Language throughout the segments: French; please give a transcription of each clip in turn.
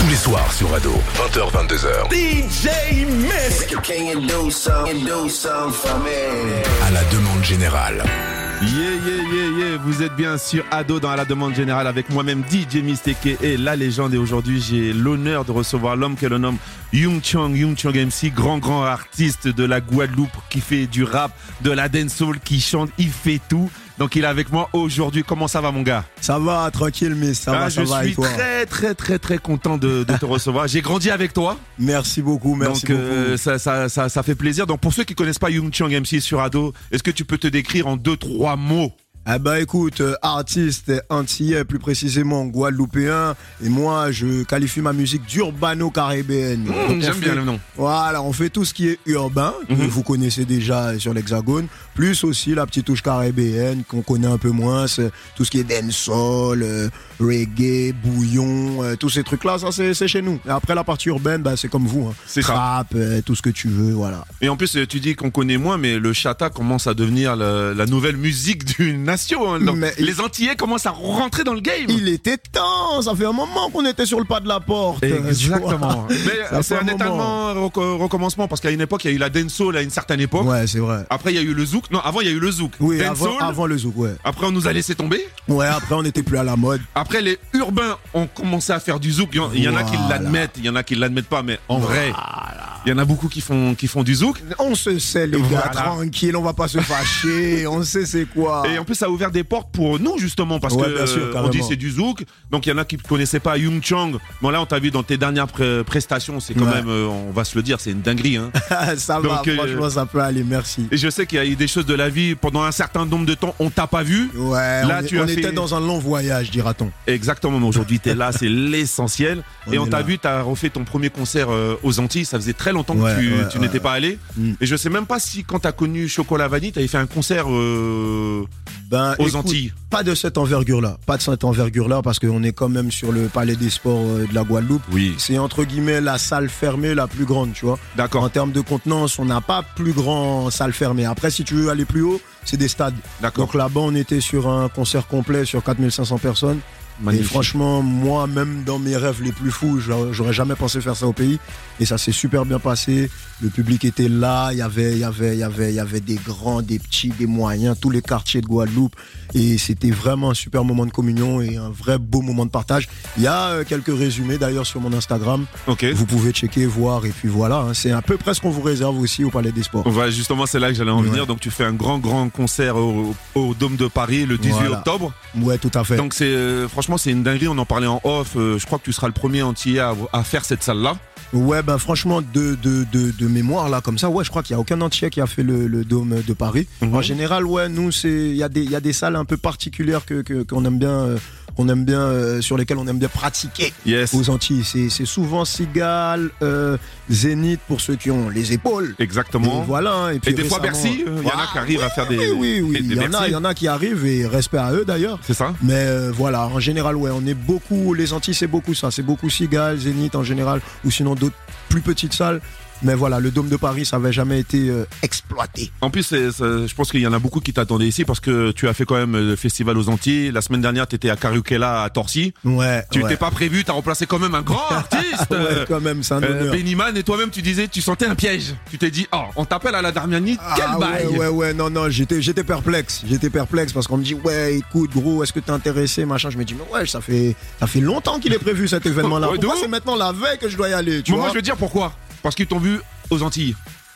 Tous les soirs sur Ado, 20h-22h. DJ Miss Can you do something, do something for me? À la demande générale. Yeah, yeah, yeah, yeah, vous êtes bien sur Ado dans la demande générale avec moi-même DJ Mistake et la légende. Et aujourd'hui, j'ai l'honneur de recevoir l'homme que l'on nomme Young Chang, Young Chang MC, grand, grand artiste de la Guadeloupe qui fait du rap, de la dancehall, qui chante, il fait tout. Donc il est avec moi aujourd'hui. Comment ça va mon gars? Ça va, tranquille, mais ça Ah, va, ça Je va suis toi? très, très, très, très content de, de te recevoir. J'ai grandi avec toi. Merci beaucoup, merci Donc euh, beaucoup. ça, ça, ça, ça fait plaisir. Donc pour ceux qui connaissent pas Young Chang MC sur Ado, est-ce que tu peux te décrire en deux, trois mots? Eh ben écoute, euh, artiste antillais, plus précisément guadeloupéen, et moi je qualifie ma musique d'urbano-caribéenne. Mmh, J'aime bien le nom. Voilà, on fait tout ce qui est urbain, que Mhm. vous connaissez déjà sur l'hexagone, plus aussi la petite touche caribéenne qu'on connaît un peu moins, c'est tout ce qui est dancehall, euh, reggae, bouillon, euh, tous ces trucs-là, ça c'est chez nous. Et après la partie urbaine, bah, c'est comme vous, hein. C'est ça. Rap, euh, tout ce que tu veux, voilà. Et en plus, euh, tu dis qu'on connaît moins, mais le chata commence à devenir le- la nouvelle musique d'une nation. Hein. Donc, Mais- les Antillais commencent à rentrer dans le game. Il était temps, ça fait un moment qu'on était sur le pas de la porte. Exactement. Mais Ça c'est un un étalement reco- recommencement parce qu'à une époque, il y a eu la dancehall à une certaine époque. Ouais, c'est vrai. Après, il y a eu le zouk. Non, avant, il y a eu le zouk. Oui, dancehall. avant, avant le zouk, ouais. Après, on nous a laissé tomber. Ouais, après on n'était plus à la mode. Après, les urbains ont commencé à faire du zouk. Il y en- Il y en a qui l'admettent, il y en a qui l'admettent pas, mais en vrai, il y en a beaucoup qui font, qui font du zouk. On se sait les Voilà. gars, tranquille, on va pas se fâcher, on sait c'est quoi. Et en plus, ça a ouvert des portes pour nous, justement, parce Ouais, que sûr, on dit c'est du zouk. Donc, il y en a qui ne connaissaient pas Young Chang. Bon, là, on t'a vu dans tes dernières pré- prestations. C'est quand Ouais. même, euh, on va se le dire, c'est une dinguerie. Hein. ça va, euh, franchement, ça peut aller, merci. Et je sais qu'il y a eu des choses de la vie pendant un certain nombre de temps, on t'a pas vu. Ouais, Là, on, tu as on fait- était dans un long voyage, dira-t-on. Exactement, mais aujourd'hui, t'es là, c'est l'essentiel. Et on t'a vu, t'as refait ton premier concert euh, aux Antilles. Ça faisait très longtemps Ouais, que tu, ouais, tu ouais, n'étais pas allé. Mm. Et je sais même pas si, quand t'as connu Chocolat Vanille, t'avais fait un concert euh, Ben, aux écoute, Antilles. Pas de cette envergure-là, pas de cette envergure-là, parce qu'on est quand même sur le palais des sports euh, de la Guadeloupe. Oui. C'est entre guillemets la salle fermée la plus grande, tu vois. D'accord. En termes de contenance, on n'a pas plus grand salle fermée. Après, si tu veux aller plus haut, c'est des stades. D'accord. Donc là-bas, on était sur un concert complet sur 4500 personnes. Et franchement, moi, même dans mes rêves les plus fous, j'a- j'aurais jamais pensé faire ça au pays. Et ça s'est super bien passé. Le public était là. Il y avait, il y avait, il y avait, il y avait des grands, des petits, des moyens, tous les quartiers de Guadeloupe. Et c'était vraiment un super moment de communion et un vrai beau moment de partage. Il y a euh, quelques résumés d'ailleurs sur mon Instagram. Vous pouvez checker, voir. Et puis voilà, hein. c'est à peu près ce qu'on vous réserve aussi au Palais des Sports. Voilà, justement, c'est là que j'allais en Ouais. venir. Donc, tu fais un grand, grand concert au, au Dôme de Paris le 18 Voilà. octobre. Ouais, tout à fait. Donc, c'est euh, franchement, c'est une dinguerie. On en parlait en off. Euh, je crois que tu seras le premier antillais à, à faire cette salle-là. Ouais, ben franchement, de, de, de, de mémoire, là, comme ça, ouais, je crois qu'il n'y a aucun entier qui a fait le, le dôme de Paris. Mhm. En général, ouais, nous, c'est il y, a des- il y a des salles un peu particulières que que- qu'on aime bien, qu'on aime bien euh, sur lesquelles on aime bien pratiquer Yes. aux Antilles. C'est souvent Cigale, euh, Zénith pour ceux qui ont les épaules. Exactement. Et voilà. hein, Et, puis Et des fois, Bercy, euh, il y en a qui arrivent à faire des. Oui, oui, oui. Il y, en a, il y en a qui arrivent et respect à eux d'ailleurs. C'est ça Mais euh, voilà, en général, ouais, on est beaucoup, les Antilles, c'est beaucoup ça. C'est beaucoup Cigale, Zénith en général, ou sinon d'autres plus petites salles. Mais voilà, le Dôme de Paris, ça avait jamais été euh, exploité. En plus, c'est- c'est- je pense qu'il y en a beaucoup qui t'attendaient ici parce que tu as fait quand même le festival aux Antilles. La semaine dernière, tu étais à Carukela à Torcy. Ouais. Tu ouais. t'es pas prévu, tu as remplacé quand même un grand artiste. Ouais, quand même, c'est un Euh. Bennyman et toi-même tu disais tu sentais un piège. Tu t'es dit oh on t'appelle à la Darmiani quel Ah bail. ouais, ouais, ouais, non, non, j'étais, j'étais perplexe. J'étais perplexe parce qu'on me dit, ouais, écoute, gros, est-ce que t'es intéressé, machin. Je me dis, mais ouais, ça fait, ça fait longtemps qu'il est prévu cet événement-là. Pourquoi c'est maintenant la veille que je dois y aller, tu Mais vois moi je veux dire pourquoi? Parce qu'ils t'ont vu aux Antilles.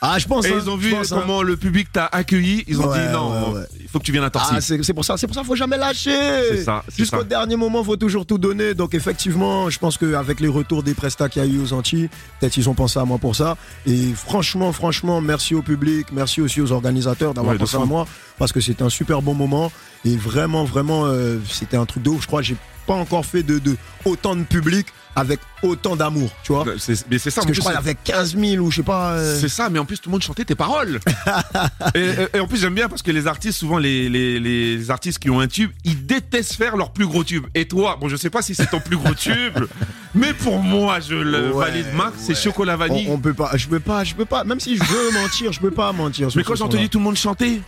Ah, je pense. Et hein, ils ont vu pense, hein. comment le public t'a accueilli. Ils ont Ouais, dit non, ouais, ouais. il faut que tu viennes à Torcy. Ah, c'est pour ça, c'est pour ça, faut jamais lâcher. C'est ça, c'est Jusqu'au dernier moment, faut toujours tout donner. Donc effectivement, je pense qu'avec les retours des prestats qu'il y a eu aux Antilles, peut-être ils ont pensé à moi pour ça. Et franchement, franchement, merci au public, merci aussi aux organisateurs d'avoir pensé à moi parce que c'était un super bon moment et vraiment, vraiment, euh, c'était un truc de ouf. Je crois que j'ai pas encore fait de, de autant de public avec autant d'amour, tu vois. C'est- Mais c'est ça. Parce que je crois qu'il y avait 15 000 ou je sais pas. euh, C'est ça, mais en plus tout le monde chantait tes paroles. et, et- et en plus j'aime bien parce que les artistes, souvent les, les, les artistes qui ont un tube, ils détestent faire leur plus gros tube. Et toi, bon je sais pas si c'est ton plus gros tube, mais pour moi je le Ouais, valide Max, c'est ouais. chocolat vanille. on, on peut pas, je peux pas, je peux pas. Même si je veux mentir, je peux pas mentir. mais quand entendu tout le monde chanter.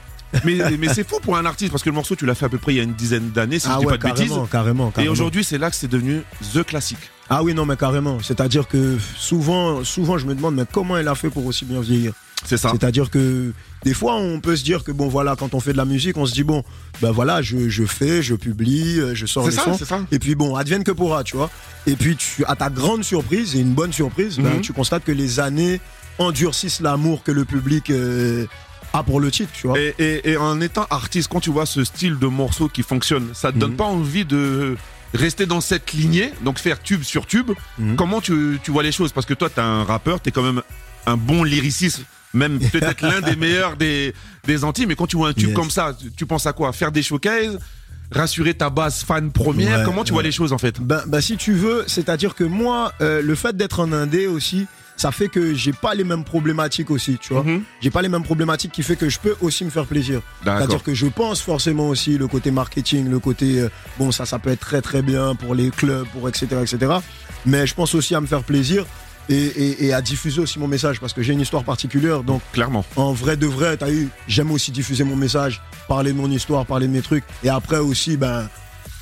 Mais mais c'est fou pour un artiste parce que le morceau tu l'as fait à peu près il y a une dizaine d'années si ah je dis ouais, pas de bêtises. carrément, carrément, Et aujourd'hui c'est là que c'est devenu the classique. Ah oui, non, mais carrément. C'est-à-dire que souvent, souvent, je me demande, mais comment elle a fait pour aussi bien vieillir? C'est ça. C'est-à-dire que des fois, on peut se dire que bon, voilà, quand on fait de la musique, on se dit bon, ben voilà, je, je fais, je publie, euh, je sors les ça, sons. c'est ça. Et puis bon, advienne que pourra, tu vois. Et puis, tu, à ta grande surprise, et une bonne surprise, ben, Mhm. tu constates que les années endurcissent l'amour que le public euh, a pour le titre, tu vois. Et, et- et en étant artiste, quand tu vois ce style de morceau qui fonctionne, ça te donne Mhm. pas envie de rester dans cette lignée, donc faire tube sur tube. Mhm. Comment tu, tu vois les choses? Parce que toi, tu es un rappeur, tu es quand même un bon lyriciste, même peut-être l'un des meilleurs des, des Antilles, mais quand tu vois un tube Yes. comme ça, tu, tu penses à quoi? Faire des showcases? Rassurer ta base fan première? Ouais, Comment tu vois les choses en fait? Ben, ben, si tu veux, c'est-à-dire que moi, euh, le fait d'être en indé aussi, ça fait que j'ai pas les mêmes problématiques aussi, tu vois. Mhm. J'ai pas les mêmes problématiques qui fait que je peux aussi me faire plaisir. C'est-à-dire que je pense forcément aussi le côté marketing, le côté euh, bon ça ça peut être très très bien pour les clubs, pour etc etc. Mais je pense aussi à me faire plaisir et, et- et à diffuser aussi mon message parce que j'ai une histoire particulière. Donc Clairement. en vrai de vrai, t'as eu, j'aime aussi diffuser mon message, parler de mon histoire, parler de mes trucs. Et après aussi ben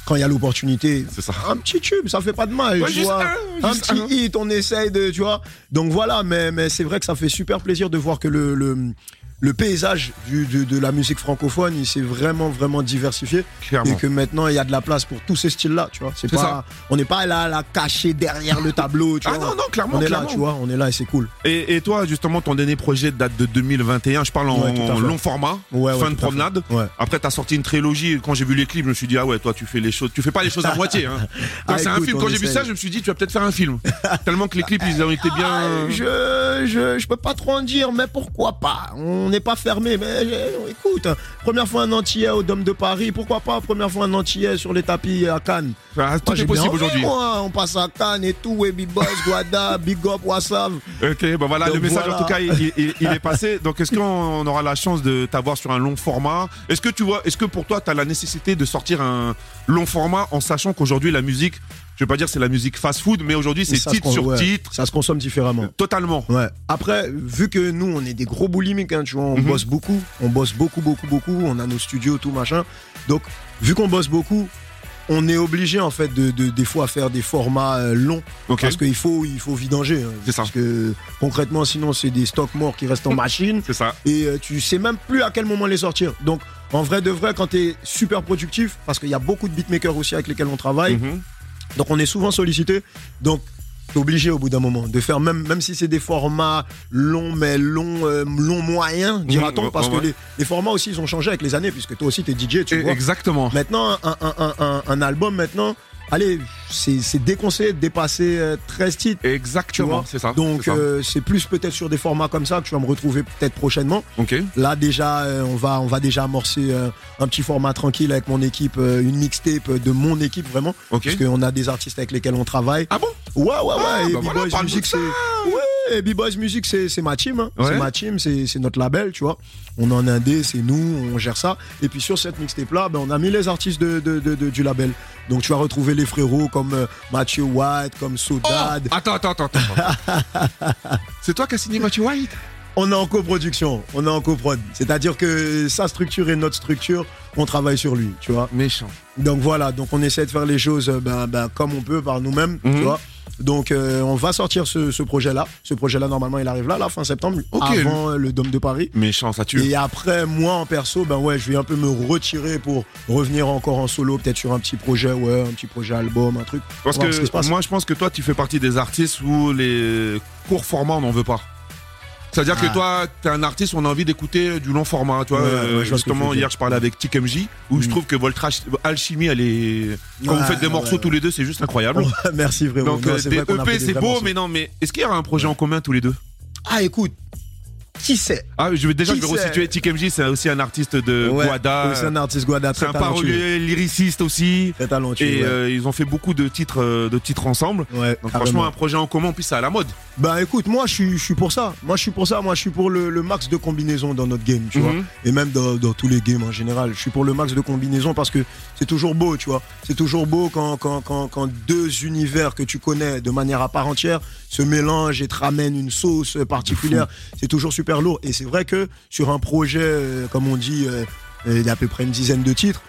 quand il y a l'opportunité, C'est ça. un petit tube, ça fait pas de mal. Ouais, tu juste vois. un, petit un. hit, on essaye de, tu vois. Donc voilà, mais, mais c'est vrai que ça fait super plaisir de voir que le, le, le paysage du, de, de la musique francophone, il s'est vraiment, vraiment diversifié. Clairement. Et que maintenant, il y a de la place pour tous ces styles-là, tu vois. C'est pas, ça. on n'est pas là, là, caché derrière le tableau, tu Ah vois. non, non, clairement. on est clairement. là, tu vois, on est là et c'est cool. Et, et toi, justement, ton dernier projet date de 2021. Je parle en, Ouais, long format, Ouais, ouais, fin de promenade. Après, t'as sorti une trilogie. Quand j'ai vu les clips, je me suis dit, ah ouais, toi, tu fais les choses, tu fais pas les choses à moitié. Hein. Ah, c'est un film. Quand j'ai vu ça, je me suis dit, tu vas peut-être faire un film. Tellement que les clips, ils ont été bien. Ah, je, je, je peux pas trop en dire, mais pourquoi pas? On n'est pas fermé, mais euh, écoute, première fois un Antillais au Dôme de Paris, pourquoi pas Première fois un Antillais sur les tapis à Cannes? Ah, tout Moi, j'ai est bien possible aujourd'hui. moi. On passe à Cannes et tout, Big Boss, Guada, Big Up, Wassav. Ok, bon voilà, Donc le message voilà. en tout cas, il, il- il est passé. Donc, est-ce qu'on aura la chance de t'avoir sur un long format? Est-ce que tu vois, est-ce que pour toi, tu as la nécessité de sortir un long format en sachant qu'aujourd'hui, la musique, je vais pas dire c'est la musique fast-food, mais aujourd'hui, c'est titre sur ouais, titre, Ça se consomme différemment. totalement. Ouais. Après, vu que nous, on est des gros boulimiques, hein, tu vois, on Mhm. bosse beaucoup, on bosse beaucoup, beaucoup, beaucoup, on a nos studios, tout machin. Donc, vu qu'on bosse beaucoup, on est obligé en fait de, de- des fois faire des formats euh, longs parce qu'il faut il faut vidanger. hein. C'est ça. Parce que concrètement, sinon c'est des stocks morts qui restent en machine C'est ça. et euh, tu sais même plus à quel moment les sortir. Donc, en vrai de vrai, quand tu es super productif, parce qu'il y a beaucoup de beatmakers aussi avec lesquels on travaille, Mhm. Donc on est souvent sollicité. Donc t'es obligé au bout d'un moment de faire même même si c'est des formats longs mais longs euh, longs moyens dira-t-on parce que les, les formats aussi ils ont changé avec les années puisque toi aussi t'es DJ tu vois. Exactement. Maintenant un, un, un, un, un album maintenant allez c'est déconseillé de dépasser euh, 13 titres. Tu Exactement, c'est ça. Donc euh, c'est plus peut-être sur des formats comme ça que tu vas me retrouver peut-être prochainement. ok. Là déjà, euh, on va on va déjà amorcer euh, un petit format tranquille avec mon équipe, euh, une mixtape de mon équipe vraiment, Ok. parce qu'on a des artistes avec lesquels on travaille. Ah bon? Ouais ouais ouais. Ah, et bah voilà, parle-nous Music c'est ouais. Et B-Boys Music c'est c'est ma team, hein. Ouais. c'est ma team, c'est notre label, tu vois. On est en indé, c'est nous, on gère ça. Et puis sur cette mixtape là, ben, on a mis les artistes de, de, de- de- du label. Donc tu vas retrouver les frérots comme euh, Mathieu White, comme Oh Sodad. attends, attends, attends, attends. c'est toi qui as signé Mathieu White? On est en coproduction, on est en coprod. C'est-à-dire que sa structure et notre structure, on travaille sur lui, tu vois. Méchant. Donc voilà, donc on essaie de faire les choses euh, ben, ben, comme on peut par nous-mêmes, Mhm. tu vois. Donc euh, on va sortir ce, ce projet-là. Ce projet-là, normalement, il arrive là, la fin septembre, Ok. avant euh, le Dôme de Paris. Méchant, ça tue. Et après, moi en perso, ben ouais, je vais un peu me retirer pour revenir encore en solo, peut-être sur un petit projet, ouais, un petit projet album, un truc. Parce que moi, je pense que toi, tu fais partie des artistes où les courts formats, on n'en veut pas. C'est-à-dire que Ah. toi, t'es un artiste, on a envie d'écouter du long format. Tu vois, Ouais, ouais, Euh, justement, hier, je parlais avec Tic MJ, où je Mm. trouve que votre ach- alchimie, elle est. Quand vous faites des morceaux tous les deux, c'est juste incroyable. Merci frérot. Donc, Non, euh, EP, des c'est vrais beau, mais non, mais est-ce qu'il y aura un projet en commun tous les deux? Ah écoute, qui sait Ah, je vais déjà Qui je vais resituer. Tic MJ, c'est aussi un artiste de Ouais, Guada. C'est un artiste Guada C'est très un talentueux. parolier lyriciste aussi. Très talentueux. Et ouais. euh, ils ont fait beaucoup de titres, euh, de titres ensemble. Ouais, Donc carrément. franchement, un projet en commun, plus, c'est à la mode. Bah écoute, moi je suis, pour ça. Moi je suis pour ça. Moi je suis pour le, le max de combinaisons dans notre game, tu vois. Mhm. Et même dans, dans tous les games en général. Je suis pour le max de combinaisons parce que c'est toujours beau, tu vois. C'est toujours beau quand, quand, quand, quand deux univers que tu connais de manière à part entière se mélangent et te ramènent une sauce particulière. C'est toujours super lourd. Et c'est vrai que sur un projet, euh, comme on dit, euh, euh, il y a à peu près une dizaine de titres.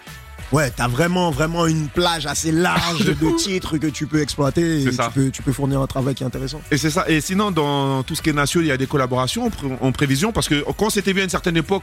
Ouais, t'as vraiment, vraiment une plage assez large de titres que tu peux exploiter et tu peux, tu peux fournir un travail qui est intéressant. Et c'est ça. Et sinon, dans tout ce qui est nation, il y a des collaborations en, pré- en prévision parce que quand s'était vu à une certaine époque,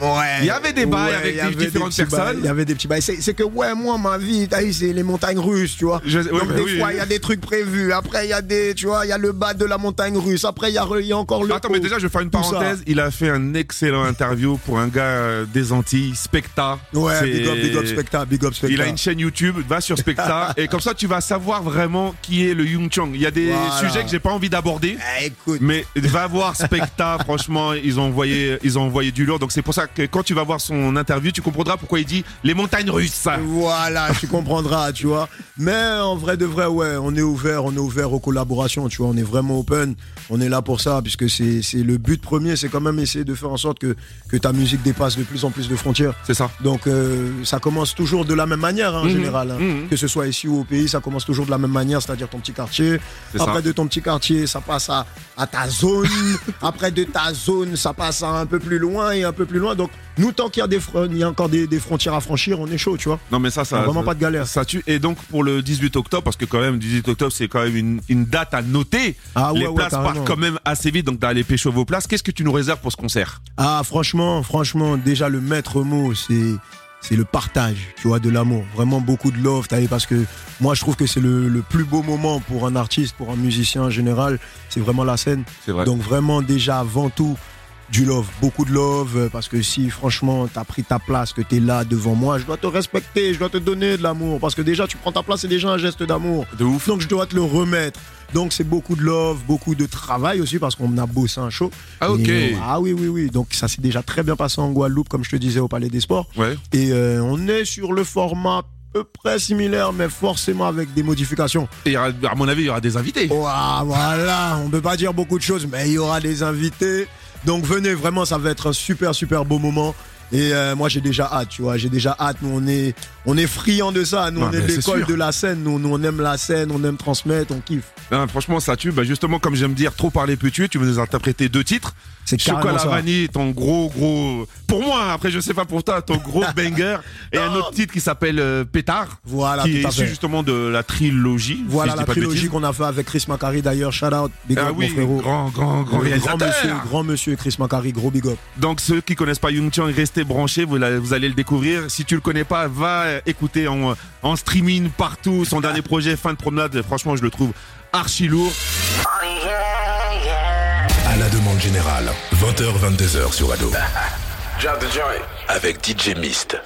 Ouais. Il y avait des bails avec il y des différentes bails, personnes. Il y avait des petits bails. C'est que, ouais, moi, ma vie, c'est les montagnes russes, tu vois. Je- ouais, Donc, des oui, fois, oui. il y a des trucs prévus. Après, il y a des, tu vois, il y a le bas de la montagne russe. Après, il y y a encore le. Attends, mais déjà, je vais faire une parenthèse. Il a fait un excellent interview pour un gars euh, des Antilles, Specta. Ouais, big up, big up, Specta, big up, Specta. Il a une chaîne YouTube, va sur Specta et comme ça tu vas savoir vraiment qui est le Yung Chang. Il y a des Voilà. sujets que j'ai pas envie d'aborder. Eh, écoute. Mais va voir Specta, franchement, ils ont envoyé, ils ont envoyé du lourd. Donc c'est pour ça que quand tu vas voir son interview, tu comprendras pourquoi il dit les montagnes russes. Voilà, tu comprendras, tu vois. Mais en vrai de vrai, ouais, on est ouvert, on est ouvert aux collaborations, tu vois. On est vraiment open. On est là pour ça, puisque c'est le but premier, c'est quand même essayer de faire en sorte que, que ta musique dépasse de plus en plus de frontières. C'est ça. Donc euh, ça commence toujours de la même manière hein, en Mhm, général. hein. mhm. Que ce soit ici ou au pays, ça commence toujours de la même manière, c'est-à-dire ton petit quartier. Après ça. de ton petit quartier, ça passe à, à ta zone. Après de ta zone, ça passe à un peu plus loin et un peu plus loin. Donc nous, tant qu'il y a, des il y a encore des, des frontières à franchir, on est chaud, tu vois. Non mais ça, ça, vraiment ça- pas de galère. Ça tue. Et donc pour le 18 octobre, parce que quand même 18 octobre c'est quand même une, une date à noter. Ah ouais, les ouais, places partent quand même assez vite, donc d'aller pécho vos places. Qu'est-ce que tu nous réserves pour ce concert? Ah franchement, franchement, déjà le maître mot, c'est c'est le partage, tu vois, de l'amour. Vraiment beaucoup de love, t'as parce que moi je trouve que c'est le, le plus beau moment pour un artiste, pour un musicien en général, c'est vraiment la scène. C'est vrai. Donc vraiment déjà avant tout du love, beaucoup de love, euh, parce que si franchement t'as pris ta place, que t'es là devant moi, je dois te respecter, je dois te donner de l'amour, parce que déjà tu prends ta place, c'est déjà un geste d'amour. de ouf. Donc je dois te le remettre. Donc c'est beaucoup de love, beaucoup de travail aussi parce qu'on a bossé un show. Ah, ok. Et ah oui oui oui. Donc ça s'est déjà très bien passé en Guadeloupe comme je te disais au Palais des Sports. Ouais. Et euh, on est sur le format à peu près similaire mais forcément avec des modifications. Et à mon avis, il y aura des invités. Ouah, voilà, on peut pas dire beaucoup de choses mais il y aura des invités. Donc venez vraiment, ça va être un super super beau moment. Et euh, moi j'ai déjà hâte, tu vois, j'ai déjà hâte. Nous on est on est friands de ça. Nous Non, on est de l'école de la scène. Nous, nous on aime la scène, on aime transmettre, on kiffe. Non, franchement, ça tue. Bah, justement, comme j'aime dire, trop parler peut tuer. Tu veux nous interpréter deux titres. C'est Chocolat ça. vanille, ton gros, gros. Pour moi, après, je sais pas pour toi, ton gros banger. Et un autre titre qui s'appelle euh, Pétard. Voilà, qui est issu justement de la trilogie. Voilà si la trilogie qu'on a fait avec Chris Macari d'ailleurs. Shout out, big Ah up oui, mon frérot. grand, grand, grand grand réalisateur. monsieur, grand monsieur Chris Macari, gros big up. Donc ceux qui connaissent pas Yung Chang, restez branchés, vous, la- vous allez le découvrir. Si tu le connais pas, va écouter en, en streaming partout son dernier projet Fin de promenade. Franchement, je le trouve archi lourd. À la demande générale, 20h-22h sur Ado. Avec DJ Mist.